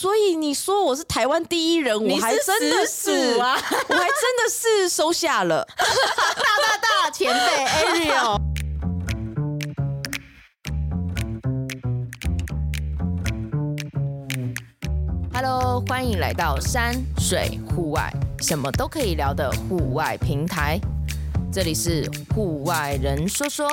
所以你说我是台湾第一人，我还真的是啊，我还真的是收下了。大大大前辈 Ariel。Hello，欢迎来到山水户外，什么都可以聊的户外平台。这里是户外人说说。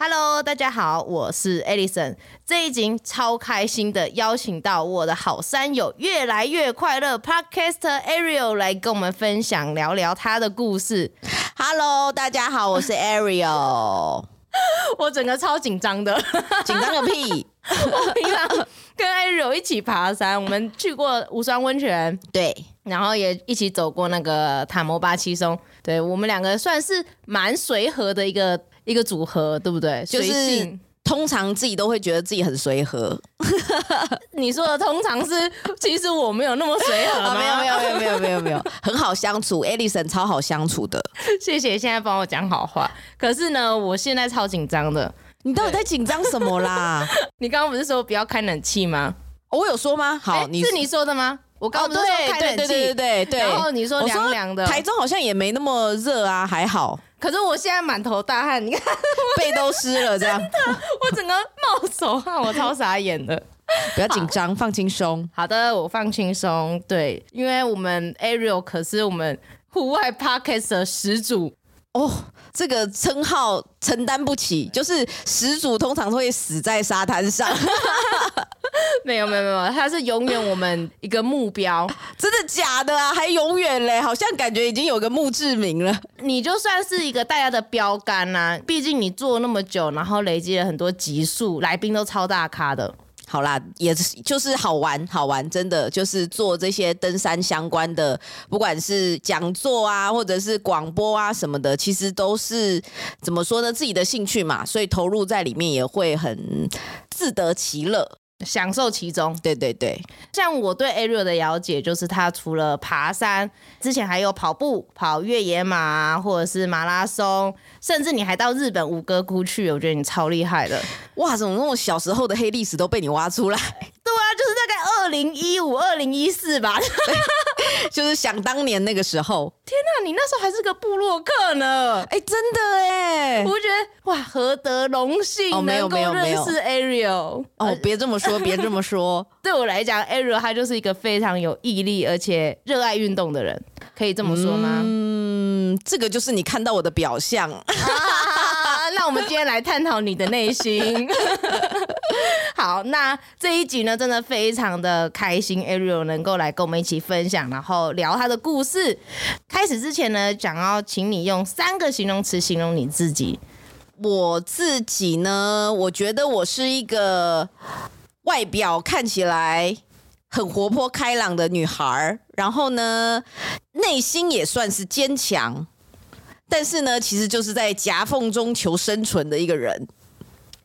Hello，大家好，我是 Alison。这一集超开心的邀请到我的好山友，越来越快乐 Podcaster Ariel 来跟我们分享聊聊他的故事。Hello，大家好，我是 Ariel。我整个超紧张的，紧张个屁！我平常跟 Ariel 一起爬山，我们去过无双温泉，对，然后也一起走过那个塔摩巴七松，对，我们两个算是蛮随和的一个。一个组合对不对？就是通常自己都会觉得自己很随和。你说的通常是，其实我没有那么随和吗？没有没有没有没有没有没有，很好相处，Alison 超好相处的。谢谢，现在帮我讲好话。可是呢，我现在超紧张的。你到底在紧张什么啦？你刚刚不是说不要开冷气吗？我有说吗？好，你是你说的吗？我刚刚不是说开冷气？对对对对对。然后你说凉凉的，台中好像也没那么热啊，还好。可是我现在满头大汗，你看背都湿了，这样 我整个冒手汗，我超傻眼的。不要紧张，放轻松。好的，我放轻松。对，因为我们 Ariel 可是我们户外 Podcast 的始祖哦，这个称号承担不起，就是始祖通常会死在沙滩上。没有没有没有，他是永远我们一个目标，真的假的啊？还永远嘞？好像感觉已经有个墓志铭了。你就算是一个大家的标杆呐、啊，毕竟你做那么久，然后累积了很多集数，来宾都超大咖的。好啦，也就是好玩好玩，真的就是做这些登山相关的，不管是讲座啊，或者是广播啊什么的，其实都是怎么说呢？自己的兴趣嘛，所以投入在里面也会很自得其乐。享受其中，对对对。像我对 Ariel 的了解，就是他除了爬山，之前还有跑步，跑越野马或者是马拉松，甚至你还到日本五哥窟去，我觉得你超厉害的。哇，怎么那么小时候的黑历史都被你挖出来？对啊，就是大概二零一五、二零一四吧。就是想当年那个时候，天哪，你那时候还是个部落客呢！哎，真的哎，我觉得哇，何德荣幸能够认识 Ariel。哦，别这么说，别这么说。对我来讲，Ariel 他就是一个非常有毅力而且热爱运动的人，可以这么说吗？嗯，这个就是你看到我的表象。那我们今天来探讨你的内心。好，那这一集呢，真的非常的开心，Ariel 能够来跟我们一起分享，然后聊他的故事。开始之前呢，想要请你用三个形容词形容你自己。我自己呢，我觉得我是一个外表看起来很活泼开朗的女孩，然后呢，内心也算是坚强。但是呢，其实就是在夹缝中求生存的一个人。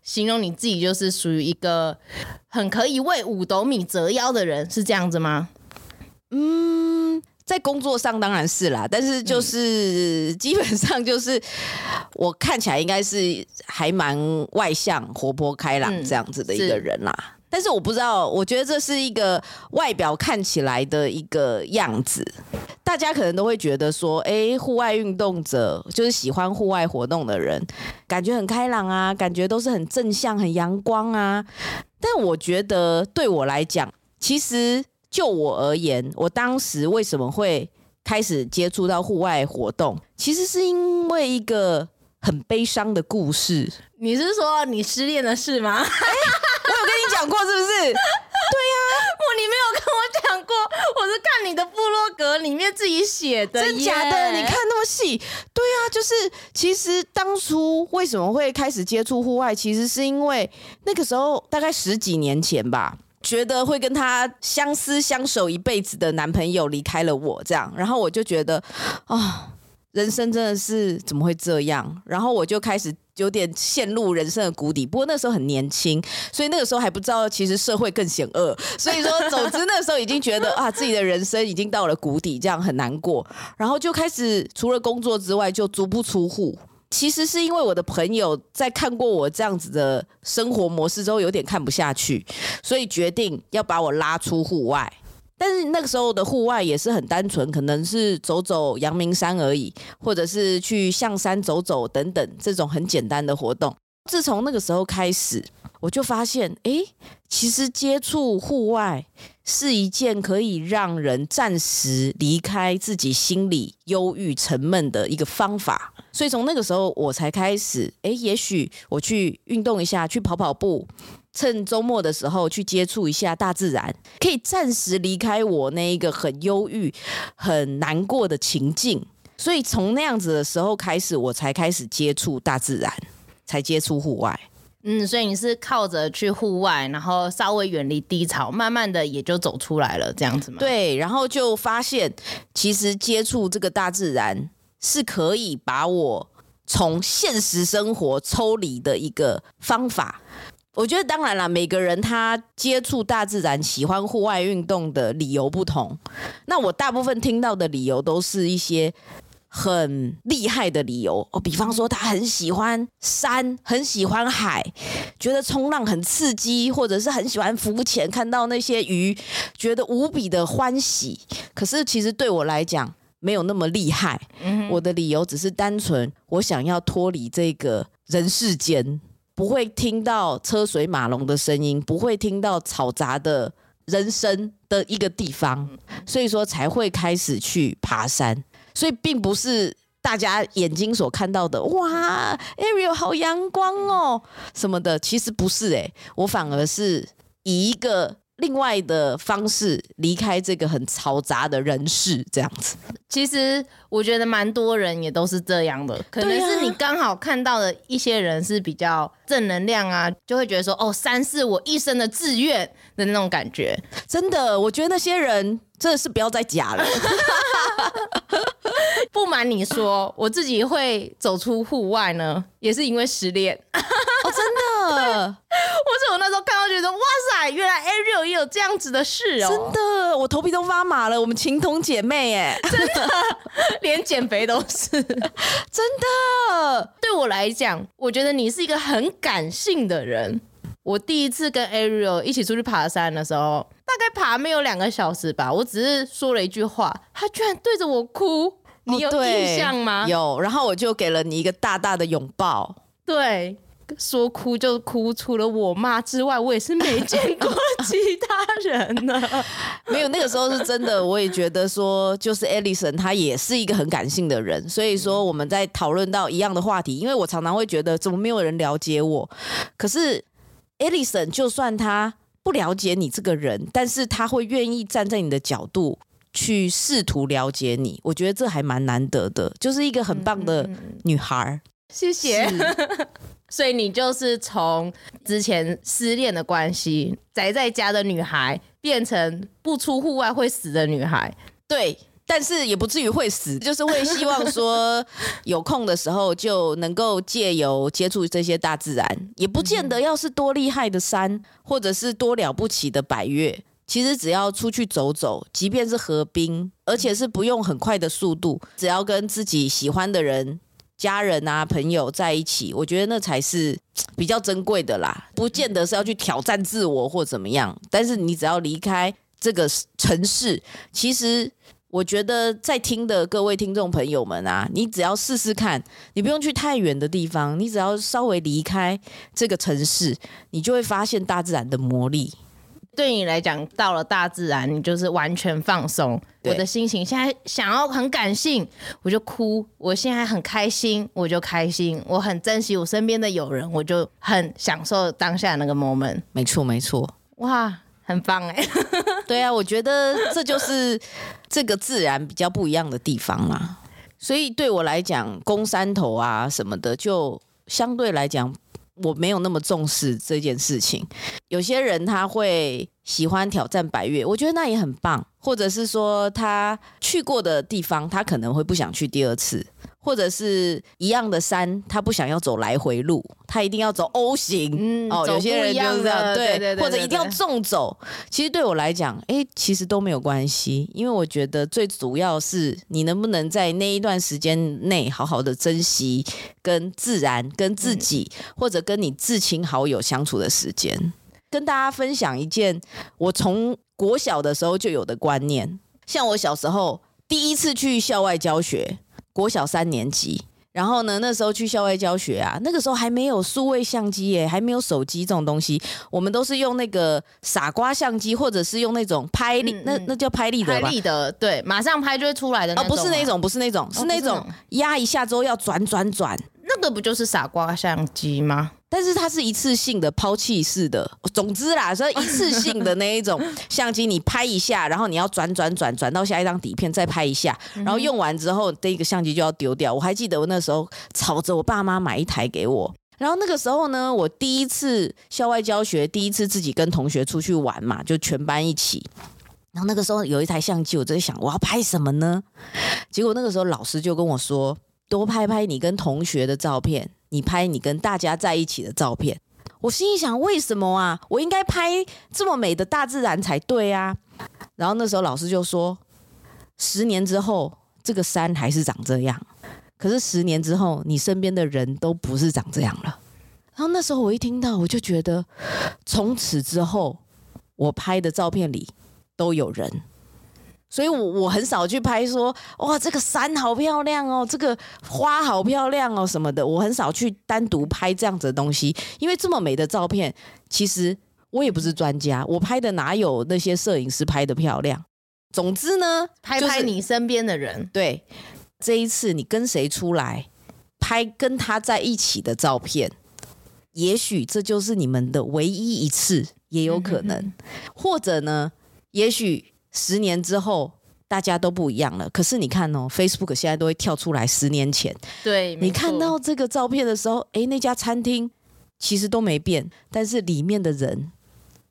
形容你自己就是属于一个很可以为五斗米折腰的人，是这样子吗？嗯，在工作上当然是啦，但是就是、嗯、基本上就是我看起来应该是还蛮外向、活泼开朗这样子的一个人啦。但是我不知道，我觉得这是一个外表看起来的一个样子，大家可能都会觉得说，哎，户外运动者就是喜欢户外活动的人，感觉很开朗啊，感觉都是很正向、很阳光啊。但我觉得对我来讲，其实就我而言，我当时为什么会开始接触到户外活动，其实是因为一个很悲伤的故事。你是说你失恋的事吗？我有跟你讲过是不是？对呀、啊，我，你没有跟我讲过，我是看你的部落格里面自己写的。真假的？你看那么细？对啊，就是其实当初为什么会开始接触户外，其实是因为那个时候大概十几年前吧，觉得会跟他相思相守一辈子的男朋友离开了我，这样，然后我就觉得啊、哦，人生真的是怎么会这样？然后我就开始。有点陷入人生的谷底，不过那时候很年轻，所以那个时候还不知道其实社会更险恶，所以说，总之那时候已经觉得 啊，自己的人生已经到了谷底，这样很难过，然后就开始除了工作之外就足不出户，其实是因为我的朋友在看过我这样子的生活模式之后，有点看不下去，所以决定要把我拉出户外。但是那个时候的户外也是很单纯，可能是走走阳明山而已，或者是去象山走走等等这种很简单的活动。自从那个时候开始，我就发现，诶，其实接触户外是一件可以让人暂时离开自己心里忧郁沉闷的一个方法。所以从那个时候，我才开始，诶，也许我去运动一下，去跑跑步。趁周末的时候去接触一下大自然，可以暂时离开我那一个很忧郁、很难过的情境。所以从那样子的时候开始，我才开始接触大自然，才接触户外。嗯，所以你是靠着去户外，然后稍微远离低潮，慢慢的也就走出来了，这样子吗？对，然后就发现，其实接触这个大自然是可以把我从现实生活抽离的一个方法。我觉得当然了，每个人他接触大自然、喜欢户外运动的理由不同。那我大部分听到的理由都是一些很厉害的理由哦，比方说他很喜欢山，很喜欢海，觉得冲浪很刺激，或者是很喜欢浮潜，看到那些鱼，觉得无比的欢喜。可是其实对我来讲，没有那么厉害。我的理由只是单纯，我想要脱离这个人世间。不会听到车水马龙的声音，不会听到吵杂的人声的一个地方，所以说才会开始去爬山。所以并不是大家眼睛所看到的，哇，Ariel 好阳光哦什么的，其实不是诶，我反而是以一个。另外的方式离开这个很嘈杂的人世，这样子。其实我觉得蛮多人也都是这样的，可能是你刚好看到的一些人是比较正能量啊，就会觉得说哦，三是我一生的志愿的那种感觉。真的，我觉得那些人真的是不要再假了。不瞒你说，我自己会走出户外呢，也是因为失恋。哦，真的。那时候看到觉得哇塞，原来 Ariel 也有这样子的事哦！真的，我头皮都发麻了。我们情同姐妹哎，真的，连减肥都是真的。对我来讲，我觉得你是一个很感性的人。我第一次跟 Ariel 一起出去爬山的时候，大概爬没有两个小时吧，我只是说了一句话，他居然对着我哭。你有印象吗？哦，有，然后我就给了你一个大大的拥抱。对。说哭就哭，除了我妈之外，我也是没见过其他人呢。没有，那个时候是真的，我也觉得说，就是 Alison 她也是一个很感性的人，所以说我们在讨论到一样的话题，因为我常常会觉得怎么没有人了解我，可是 Alison 就算她不了解你这个人，但是她会愿意站在你的角度去试图了解你，我觉得这还蛮难得的，就是一个很棒的女孩。谢谢。所以你就是从之前失恋的关系，宅在家的女孩，变成不出户外会死的女孩。对，但是也不至于会死，就是会希望说有空的时候就能够借由接触这些大自然，也不见得要是多厉害的山，或者是多了不起的百岳。其实只要出去走走，即便是河滨，而且是不用很快的速度，只要跟自己喜欢的人。家人啊，朋友在一起，我觉得那才是 比较珍贵的啦。不见得是要去挑战自我或怎么样，但是你只要离开这个城市，其实我觉得在听的各位听众朋友们啊，你只要试试看，你不用去太远的地方，你只要稍微离开这个城市，你就会发现大自然的魔力。对你来讲，到了大自然，你就是完全放松。我的心情现在想要很感性，我就哭；我现在很开心，我就开心。我很珍惜我身边的友人，我就很享受当下那个 moment。没错，没错。哇，很棒哎！对啊，我觉得这就是这个自然比较不一样的地方啦。所以对我来讲，攻山头啊什么的，就相对来讲。我没有那么重视这件事情。有些人他会喜欢挑战白月，我觉得那也很棒。或者是说他去过的地方，他可能会不想去第二次，或者是一样的山，他不想要走来回路，他一定要走 O 型。嗯，哦，有些人就是这样，对，对，对，对，或者一定要纵走。其实对我来讲，哎，其实都没有关系，因为我觉得最主要是你能不能在那一段时间内好好的珍惜跟自然、跟自己，嗯、或者跟你至亲好友相处的时间。跟大家分享一件我从国小的时候就有的观念，像我小时候第一次去校外教学。国小三年级，然后呢，那时候去校外教学啊，那个时候还没有数位相机耶，还没有手机这种东西，我们都是用那个傻瓜相机，或者是用那种拍立，嗯嗯，那那叫拍立得吧？拍立得，对，马上拍就会出来的那种。哦，不是那种，不是那种，是那种压一下之后要转转转。那个不就是傻瓜相机吗？但是它是一次性的抛弃式的，总之啦，所以一次性的那一种 相机，你拍一下，然后你要转转转转到下一张底片，再拍一下，然后用完之后，这个相机就要丢掉。我还记得我那时候吵着我爸妈买一台给我，然后那个时候呢，我第一次校外教学，第一次自己跟同学出去玩嘛，就全班一起。然后那个时候有一台相机，我就在想我要拍什么呢？结果那个时候老师就跟我说。多拍拍你跟同学的照片，你拍你跟大家在一起的照片。我心里想，为什么啊？我应该拍这么美的大自然才对啊。然后那时候老师就说，十年之后这个山还是长这样，可是十年之后你身边的人都不是长这样了。然后那时候我一听到，我就觉得，从此之后我拍的照片里都有人。所以我，我我很少去拍说，哇，这个山好漂亮哦，这个花好漂亮哦，什么的。我很少去单独拍这样子的东西，因为这么美的照片，其实我也不是专家，我拍的哪有那些摄影师拍的漂亮。总之呢，拍拍你身边的人。对，这一次你跟谁出来拍跟他在一起的照片，也许这就是你们的唯一一次，也有可能，嗯、哼哼或者呢，也许。十年之后，大家都不一样了。可是你看哦，Facebook 现在都会跳出来十年前。对，你看到这个照片的时候，诶，那家餐厅其实都没变，但是里面的人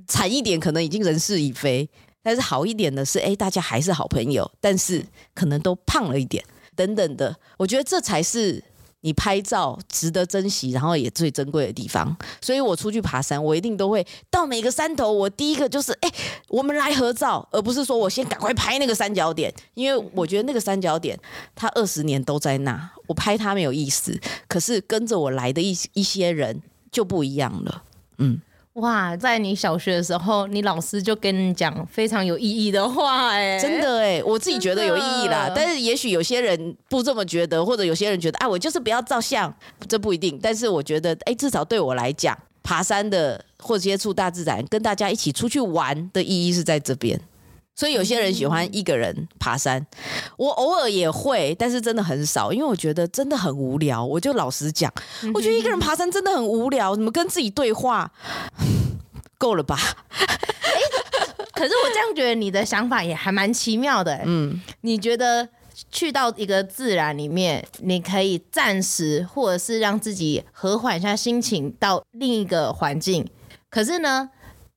惨一点，可能已经人事已非；但是好一点的是，诶，大家还是好朋友，但是可能都胖了一点，等等的。我觉得这才是。你拍照值得珍惜，然后也最珍贵的地方，所以我出去爬山，我一定都会到每个山头，我第一个就是哎，我们来合照，而不是说我先赶快拍那个三角点，因为我觉得那个三角点它二十年都在那，我拍它没有意思。可是跟着我来的一一些人就不一样了，嗯。哇，在你小学的时候，你老师就跟你讲非常有意义的话，哎，真的哎，我自己觉得有意义啦。但是也许有些人不这么觉得，或者有些人觉得，啊，我就是不要照相，这不一定。但是我觉得，哎，至少对我来讲，爬山的或接触大自然，跟大家一起出去玩的意义是在这边。所以有些人喜欢一个人爬山，我偶尔也会，但是真的很少，因为我觉得真的很无聊。我就老实讲，我觉得一个人爬山真的很无聊，怎么跟自己对话？够了吧？欸，可是我这样觉得，你的想法也还蛮奇妙的。嗯，你觉得去到一个自然里面，你可以暂时或者是让自己和缓一下心情，到另一个环境。可是呢，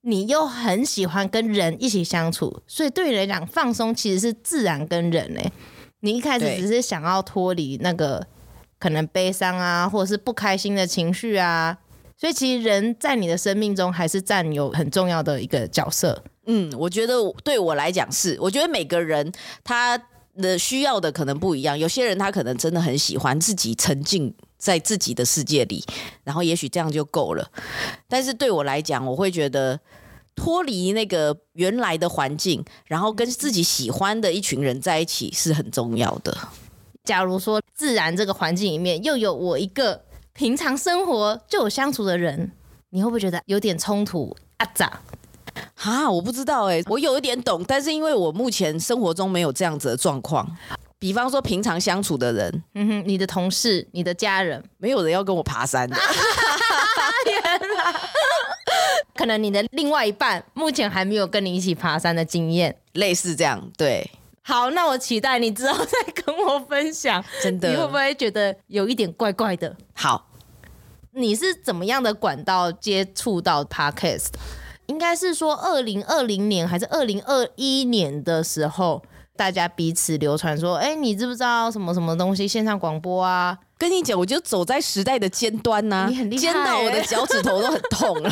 你又很喜欢跟人一起相处，所以对你来讲，放松其实是自然跟人呢。你一开始只是想要脱离那个可能悲伤啊，或者是不开心的情绪啊，所以其实人在你的生命中还是占有很重要的一个角色。嗯，我觉得对我来讲是，我觉得每个人他的需要的可能不一样，有些人他可能真的很喜欢自己沉浸在自己的世界里，然后也许这样就够了。但是对我来讲，我会觉得。脱离那个原来的环境，然后跟自己喜欢的一群人在一起是很重要的。假如说自然这个环境里面又有我一个平常生活就有相处的人，你会不会觉得有点冲突啊？咋？哈，我不知道哎、欸，我有一点懂，但是因为我目前生活中没有这样子的状况。比方说平常相处的人，嗯哼，你的同事、你的家人，没有人要跟我爬山的。可能你的另外一半目前还没有跟你一起爬山的经验，类似这样。对，好，那我期待你之后再跟我分享。真的，你会不会觉得有一点怪怪的？好，你是怎么样的管道接触到 Podcast？应该是说二零二零年还是二零二一年的时候，大家彼此流传说，哎，你知不知道什么什么东西线上广播啊？跟你讲，我就走在时代的尖端呐、啊，你很厉害，尖到我的脚趾头都很痛了。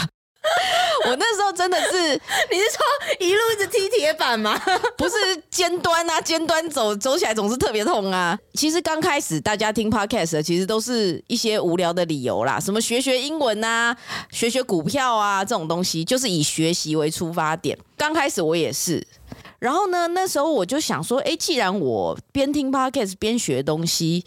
我那时候真的是，你是说一路一直踢铁板吗？不是尖端啊，尖端走走起来总是特别痛啊。其实刚开始大家听 podcast 其实都是一些无聊的理由啦，什么学学英文啊，学学股票啊这种东西，就是以学习为出发点。刚开始我也是，然后呢，那时候我就想说，哎，既然我边听 podcast 边学东西，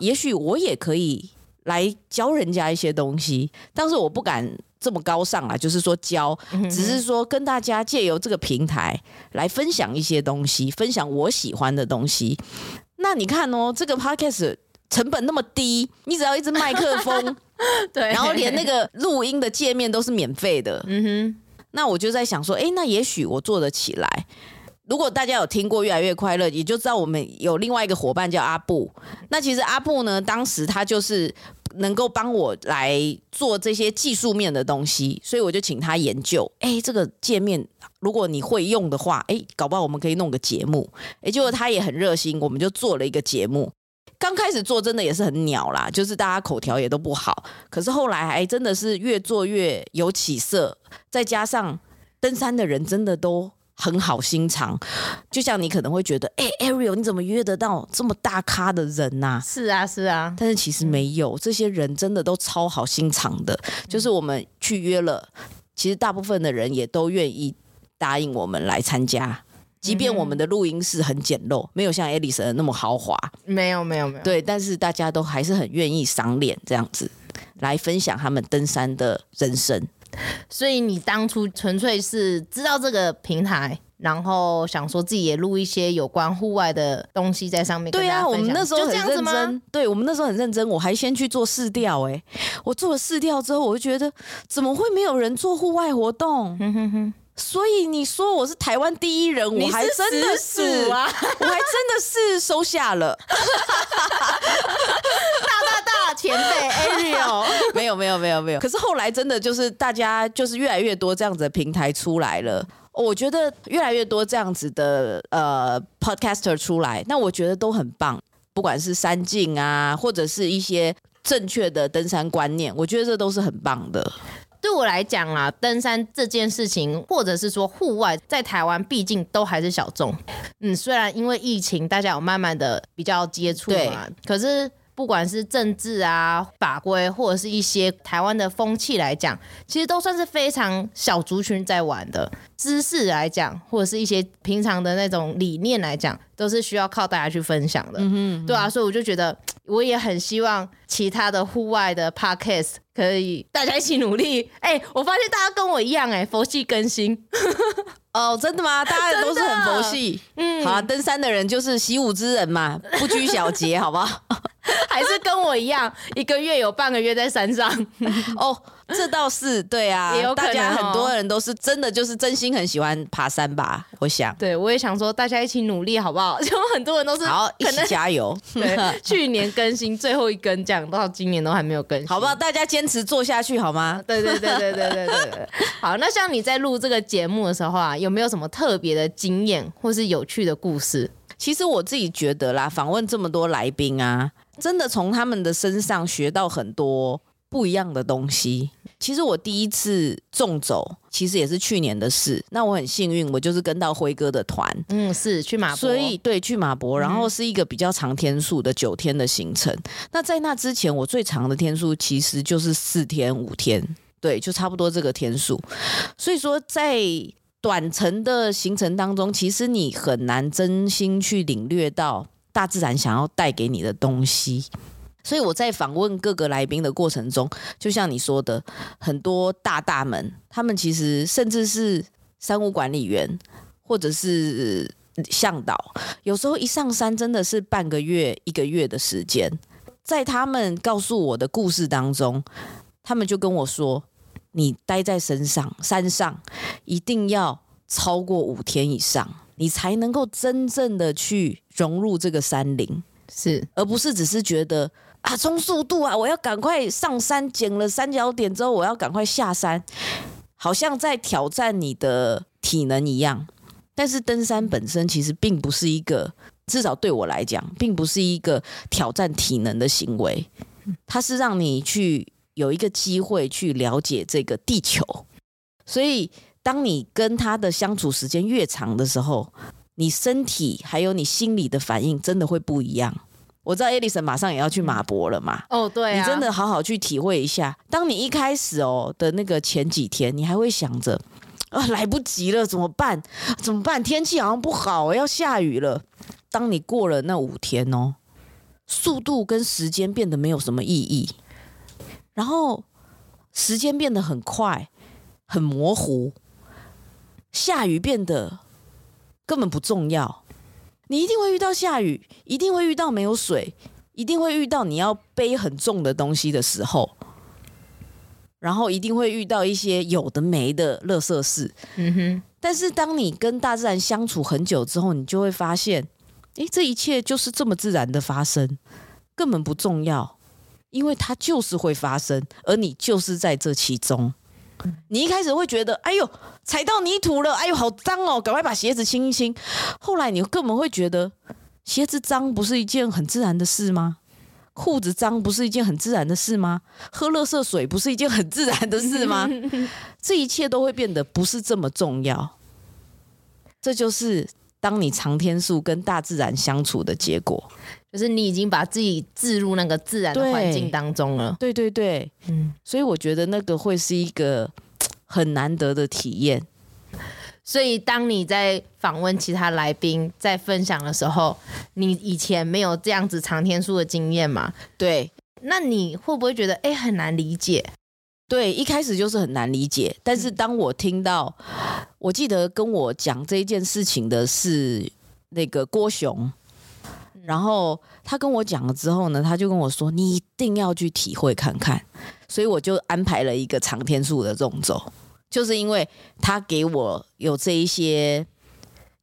也许我也可以来教人家一些东西，但是我不敢。这么高尚啊，就是说教，只是说跟大家借由这个平台来分享一些东西，分享我喜欢的东西。那你看哦，这个 podcast 成本那么低，你只要一支麦克风，对，然后连那个录音的界面都是免费的。嗯哼，那我就在想说，哎，那也许我做得起来。如果大家有听过越来越快乐，也就知道我们有另外一个伙伴叫阿布。那其实阿布呢，当时他就是。能够帮我来做这些技术面的东西，所以我就请他研究。哎，这个界面如果你会用的话，哎，搞不好我们可以弄个节目。哎，结果他也很热心，我们就做了一个节目。刚开始做真的也是很鸟啦，就是大家口条也都不好。可是后来还真的是越做越有起色，再加上登山的人真的都。很好心肠，就像你可能会觉得，哎、欸、，Ariel，你怎么约得到这么大咖的人呐、啊？是啊，是啊，但是其实没有，这些人真的都超好心肠的。就是我们去约了，其实大部分的人也都愿意答应我们来参加，即便我们的录音室很简陋，没有像 Alison 那么豪华。没有，没有，没有。对，但是大家都还是很愿意赏脸这样子来分享他们登山的人生。所以你当初纯粹是知道这个平台，然后想说自己也录一些有关户外的东西在上面。对啊，我们那时候很认真。对，我们那时候很认真，我还先去做试调。哎，我做了试调之后，我就觉得怎么会没有人做户外活动？哼哼哼。所以你说我是台湾第一人，我还真的是啊，我还真的是收下了。大大大前辈 Ariel，没有没有没有没有。可是后来真的就是大家就是越来越多这样子的平台出来了，我觉得越来越多这样子的呃 Podcaster 出来，那我觉得都很棒。不管是山径啊，或者是一些正确的登山观念，我觉得这都是很棒的。对我来讲啊，登山这件事情，或者是说户外，在台湾毕竟都还是小众。嗯，虽然因为疫情，大家有慢慢的比较接触嘛，可是。不管是政治啊、法规，或者是一些台湾的风气来讲，其实都算是非常小族群在玩的。知识来讲，或者是一些平常的那种理念来讲，都是需要靠大家去分享的。嗯哼嗯哼，对啊，所以我就觉得，我也很希望其他的户外的 podcast 可以大家一起努力。哎、欸，我发现大家跟我一样、欸，哎，佛系更新。哦，真的吗？大家都是很佛系。嗯，好啊，登山的人就是习武之人嘛，不拘小节，好不好？还是跟我一样，一个月有半个月在山上 哦。这倒是对啊，大家很多人都是真的就是真心很喜欢爬山吧。我想对我也想说，大家一起努力好不好？就很多人都是好，一起加油。对，去年更新最后一更，讲到今年都还没有更新好不好？大家坚持做下去好吗？对，对，对，对，对，对，对。好，那像你在录这个节目的时候啊，有没有什么特别的经验或是有趣的故事？其实我自己觉得啦，访问这么多来宾啊。真的从他们的身上学到很多不一样的东西。其实我第一次纵走，其实也是去年的事。那我很幸运，我就是跟到辉哥的团，嗯，是去马博，所以对，去马博，然后是一个比较长天数的九天的行程。嗯。那在那之前，我最长的天数其实就是四天五天，对，就差不多这个天数。所以说，在短程的行程当中，其实你很难真心去领略到。大自然想要带给你的东西，所以我在访问各个来宾的过程中，就像你说的，很多大大们，他们其实甚至是山屋管理员或者是向导，有时候一上山真的是半个月、一个月的时间。在他们告诉我的故事当中，他们就跟我说：“你待在身上山上，一定要超过五天以上。”你才能够真正的去融入这个山林，是，而不是只是觉得啊，冲速度啊，我要赶快上山，捡了三角点之后，我要赶快下山，好像在挑战你的体能一样。但是登山本身其实并不是一个，至少对我来讲，并不是一个挑战体能的行为，它是让你去有一个机会去了解这个地球。所以，当你跟他的相处时间越长的时候，你身体还有你心理的反应真的会不一样。我知道艾莉森马上也要去马博了嘛。哦，对啊，你真的好好去体会一下。当你一开始哦的那个前几天，你还会想着。啊，来不及了，怎么办？怎么办？天气好像不好，要下雨了。当你过了那五天哦，速度跟时间变得没有什么意义，然后时间变得很快，很模糊，下雨变得根本不重要。你一定会遇到下雨，一定会遇到没有水，一定会遇到你要背很重的东西的时候。然后一定会遇到一些有的没的乐色事，嗯哼。但是当你跟大自然相处很久之后，你就会发现，诶，这一切就是这么自然的发生，根本不重要，因为它就是会发生，而你就是在这其中。你一开始会觉得，哎呦，踩到泥土了，哎呦，好脏哦，赶快把鞋子清一清。后来你根本会觉得，鞋子脏不是一件很自然的事吗？裤子脏不是一件很自然的事吗？喝垃圾水不是一件很自然的事吗？这一切都会变得不是这么重要。这就是当你长天数跟大自然相处的结果，就是你已经把自己置入那个自然的环境当中了。对对对，嗯，所以我觉得那个会是一个很难得的体验。所以，当你在访问其他来宾，在分享的时候，你以前没有这样子长天数的经验嘛？对，那你会不会觉得哎、欸、很难理解？对，一开始就是很难理解。但是当我听到，我记得跟我讲这一件事情的是那个郭雄，然后他跟我讲了之后呢，他就跟我说：“你一定要去体会看看。”所以我就安排了一个长天数的纵走。就是因为他给我有这一些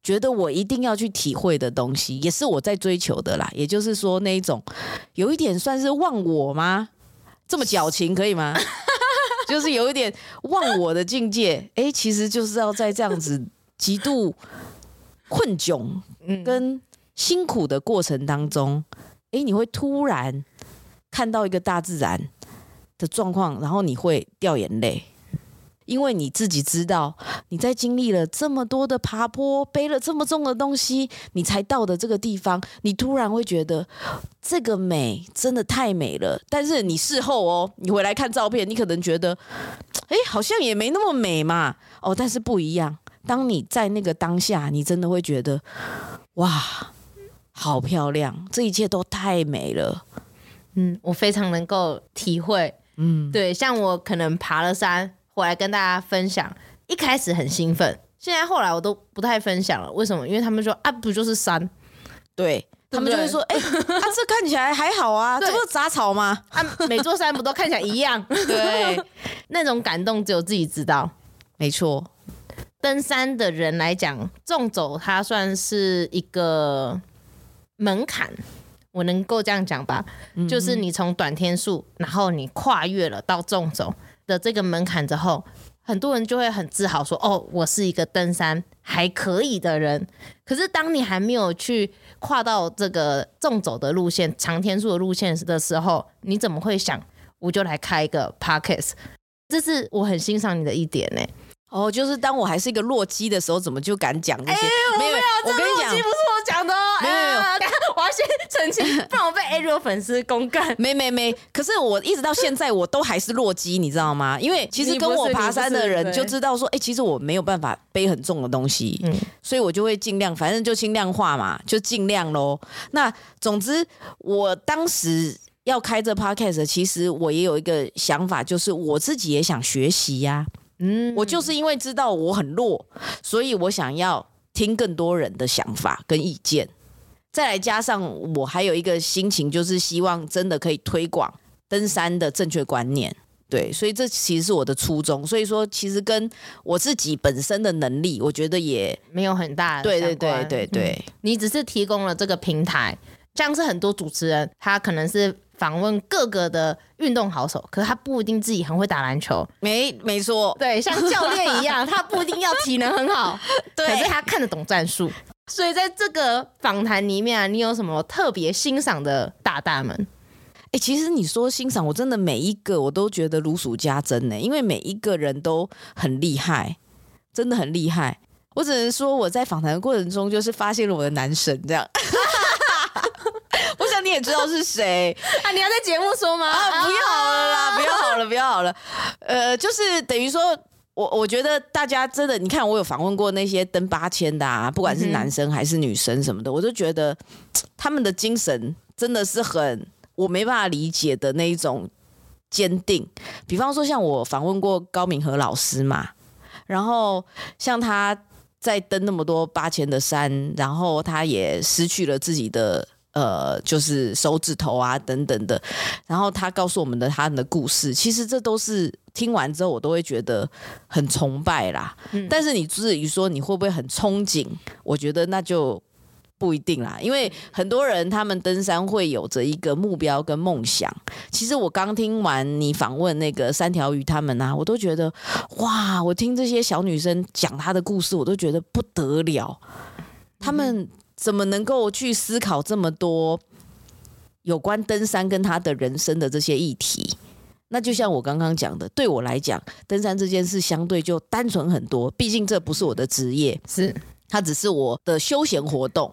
觉得我一定要去体会的东西，也是我在追求的啦。也就是说，那一种有一点算是忘我吗？这么矫情可以吗？就是有一点忘我的境界。哎，其实就是要在这样子极度困窘跟辛苦的过程当中，哎，你会突然看到一个大自然的状况，然后你会掉眼泪。因为你自己知道，你在经历了这么多的爬坡，背了这么重的东西，你才到的这个地方，你突然会觉得这个美真的太美了。但是你事后哦，你回来看照片，你可能觉得，哎，好像也没那么美嘛。哦，但是不一样。当你在那个当下，你真的会觉得，哇，好漂亮，这一切都太美了。嗯，我非常能够体会。嗯，对，像我可能爬了山。回来跟大家分享，一开始很兴奋，现在后来我都不太分享了。为什么？因为他们说啊，不就是山？对，他们就会说，哎、欸，啊，这看起来还好啊，这不是杂草吗？啊，每座山不都看起来一样？对，那种感动只有自己知道。没错，登山的人来讲，纵走它算是一个门槛，我能够这样讲吧？嗯、就是你从短天数，然后你跨越了到纵走。的这个门槛之后，很多人就会很自豪说：“哦，我是一个登山还可以的人。”可是当你还没有去跨到这个纵走的路线、长天数的路线的时候，你怎么会想我就来开一个 podcast？这是我很欣赏你的一点呢。哦，就是当我还是一个弱鸡的时候，怎么就敢讲这些？欸、没有，我跟你讲，不是我讲的哦。没有，没有，我要先澄清，不然我被 Ariel 粉丝公干。没没没，可是我一直到现在我都还是弱鸡，你知道吗？因为其实跟我爬山的人就知道说，哎、欸，其实我没有办法背很重的东西，嗯，所以我就会尽量，反正就轻量化嘛，就尽量喽。那总之，我当时要开这 podcast，其实我也有一个想法，就是我自己也想学习呀、啊。嗯，我就是因为知道我很弱，所以我想要听更多人的想法跟意见，再来加上我还有一个心情，就是希望真的可以推广登山的正确观念。对，所以这其实是我的初衷。所以说，其实跟我自己本身的能力，我觉得也没有很大的。对对对对对，嗯，你只是提供了这个平台，像是很多主持人，他可能是。访问各个的运动好手，可是他不一定自己很会打篮球。没没错，对，像教练一样，他不一定要体能很好，对，可是他看得懂战术。所以在这个访谈里面啊，你有什么特别欣赏的大大们？哎、欸，其实你说欣赏，我真的每一个我都觉得如数家珍呢，因为每一个人都很厉害，真的很厉害。我只能说我在访谈的过程中，就是发现了我的男神这样。你也知道是谁 啊？你要在节目说吗？啊，不要了啦，不要好了，不要好了。呃，就是等于说，我我觉得大家真的，你看我有访问过那些登八千的啊，不管是男生还是女生什么的，嗯、我都觉得他们的精神真的是很我没办法理解的那一种坚定。比方说，像我访问过高敏和老师嘛，然后像他。在登那么多八千的山，然后他也失去了自己的呃，就是手指头啊等等的，然后他告诉我们的他的故事，其实这都是听完之后我都会觉得很崇拜啦。嗯、但是你至于说你会不会很憧憬，我觉得那就。不一定啦，因为很多人他们登山会有着一个目标跟梦想。其实我刚听完你访问那个三条鱼他们啊，我都觉得哇，我听这些小女生讲她的故事，我都觉得不得了。他们怎么能够去思考这么多有关登山跟他的人生的这些议题？那就像我刚刚讲的，对我来讲，登山这件事相对就单纯很多，毕竟这不是我的职业，是。它只是我的休闲活动，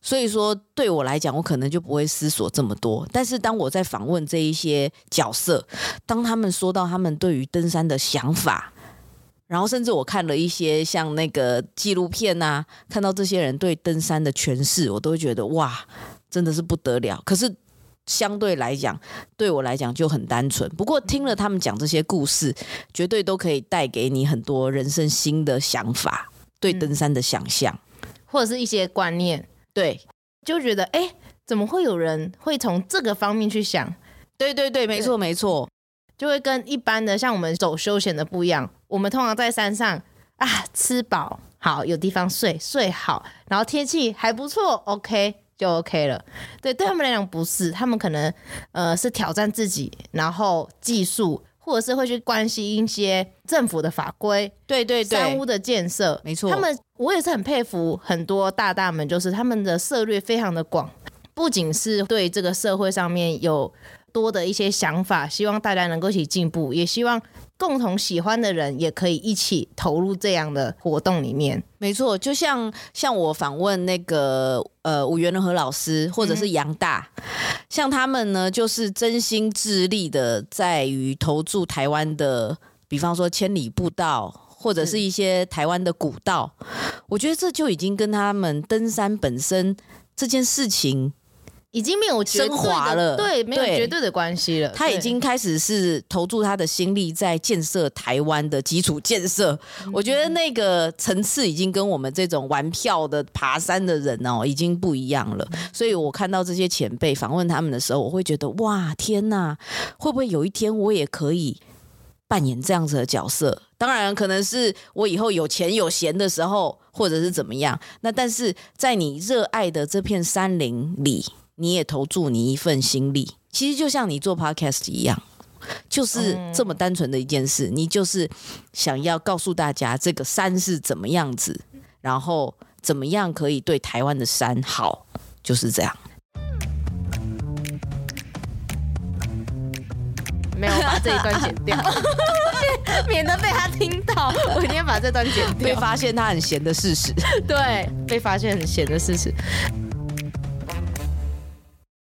所以说对我来讲，我可能就不会思索这么多。但是当我在访问这一些角色，当他们说到他们对于登山的想法，然后甚至我看了一些像那个纪录片啊，看到这些人对登山的诠释，我都会觉得哇，真的是不得了。可是相对来讲，对我来讲就很单纯。不过听了他们讲这些故事，绝对都可以带给你很多人生新的想法。对登山的想象，嗯，或者是一些观念，对，就觉得哎，怎么会有人会从这个方面去想？对对对，没错没错，就会跟一般的像我们走休闲的不一样。我们通常在山上啊，吃饱好，有地方睡，睡好，然后天气还不错，OK 就 OK 了。对，对他们来讲不是，他们可能呃是挑战自己，然后技术。或者是会去关心一些政府的法规，对对对，山屋的建设，没错。他们我也是很佩服很多大大们，就是他们的涉略非常的广，不仅是对这个社会上面有多的一些想法，希望大家能够一起进步，也希望。共同喜欢的人也可以一起投入这样的活动里面。没错，就像像我访问那个呃五元和老师，或者是杨大，嗯、像他们呢，就是真心致力的在于投注台湾的，比方说千里步道，或者是一些台湾的古道。嗯、我觉得这就已经跟他们登山本身这件事情。已经没有升华了，对，没有绝对的关系了。他已经开始是投注他的心力在建设台湾的基础建设。嗯、我觉得那个层次已经跟我们这种玩票的爬山的人哦，已经不一样了。所以我看到这些前辈访问他们的时候，我会觉得哇，天哪，会不会有一天我也可以扮演这样子的角色？当然，可能是我以后有钱有闲的时候，或者是怎么样。那但是在你热爱的这片山林里。你也投注你一份心力，其实就像你做 podcast 一样，就是这么单纯的一件事。你就是想要告诉大家这个山是怎么样子，然后怎么样可以对台湾的山好，就是这样。没有把这一段剪掉，免得被他听到。我一定要把这段剪掉，被发现他很闲的事实。对，被发现很闲的事实。